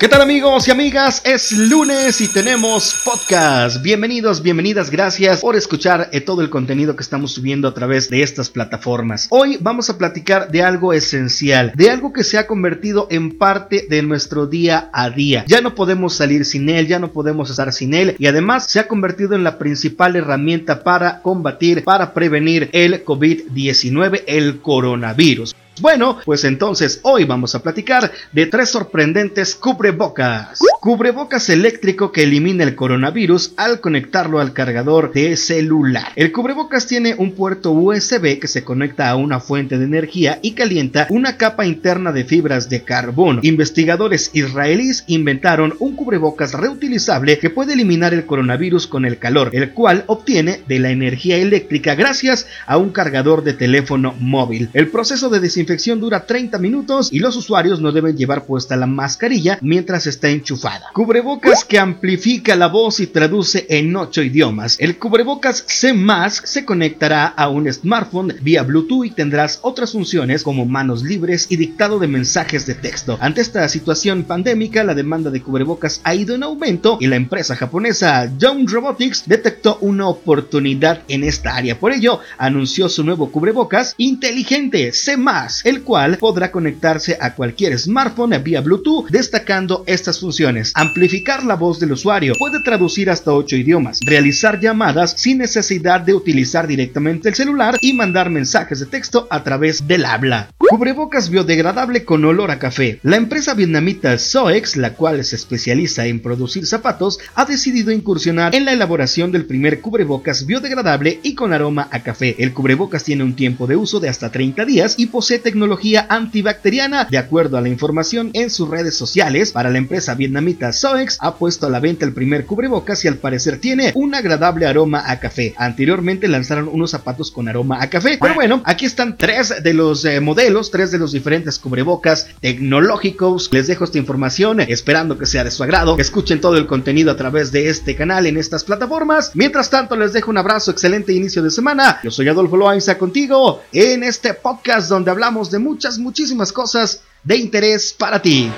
¿Qué tal amigos y amigas? Es lunes y tenemos podcast. Bienvenidos, bienvenidas, gracias por escuchar eh, todo el contenido que estamos subiendo a través de estas plataformas. Hoy vamos a platicar de algo esencial, de algo que se ha convertido en parte de nuestro día a día. Ya no podemos salir sin él, ya no podemos estar sin él y además se ha convertido en la principal herramienta para combatir, para prevenir el COVID-19, el coronavirus. Bueno, pues entonces hoy vamos a platicar de tres sorprendentes cubrebocas. Cubrebocas eléctrico que elimina el coronavirus al conectarlo al cargador de celular. El cubrebocas tiene un puerto USB que se conecta a una fuente de energía y calienta una capa interna de fibras de carbono. Investigadores israelíes inventaron un cubrebocas reutilizable que puede eliminar el coronavirus con el calor, el cual obtiene de la energía eléctrica gracias a un cargador de teléfono móvil. El proceso de desinfección dura 30 minutos y los usuarios no deben llevar puesta la mascarilla mientras está enchufado Cubrebocas que amplifica la voz y traduce en ocho idiomas. El cubrebocas C se conectará a un smartphone vía Bluetooth y tendrás otras funciones como manos libres y dictado de mensajes de texto. Ante esta situación pandémica, la demanda de cubrebocas ha ido en aumento y la empresa japonesa Young Robotics detectó una oportunidad en esta área. Por ello, anunció su nuevo cubrebocas inteligente C el cual podrá conectarse a cualquier smartphone vía Bluetooth, destacando estas funciones Amplificar la voz del usuario. Puede traducir hasta 8 idiomas. Realizar llamadas sin necesidad de utilizar directamente el celular y mandar mensajes de texto a través del habla. Cubrebocas biodegradable con olor a café. La empresa vietnamita Soex, la cual se especializa en producir zapatos, ha decidido incursionar en la elaboración del primer cubrebocas biodegradable y con aroma a café. El cubrebocas tiene un tiempo de uso de hasta 30 días y posee tecnología antibacteriana, de acuerdo a la información en sus redes sociales. Para la empresa vietnamita Soex ha puesto a la venta el primer cubrebocas y al parecer tiene un agradable aroma a café. Anteriormente lanzaron unos zapatos con aroma a café, pero bueno, aquí están tres de los eh, modelos tres de los diferentes cubrebocas tecnológicos. Les dejo esta información esperando que sea de su agrado. Escuchen todo el contenido a través de este canal en estas plataformas. Mientras tanto, les dejo un abrazo, excelente inicio de semana. Yo soy Adolfo Loaiza contigo en este podcast donde hablamos de muchas, muchísimas cosas de interés para ti.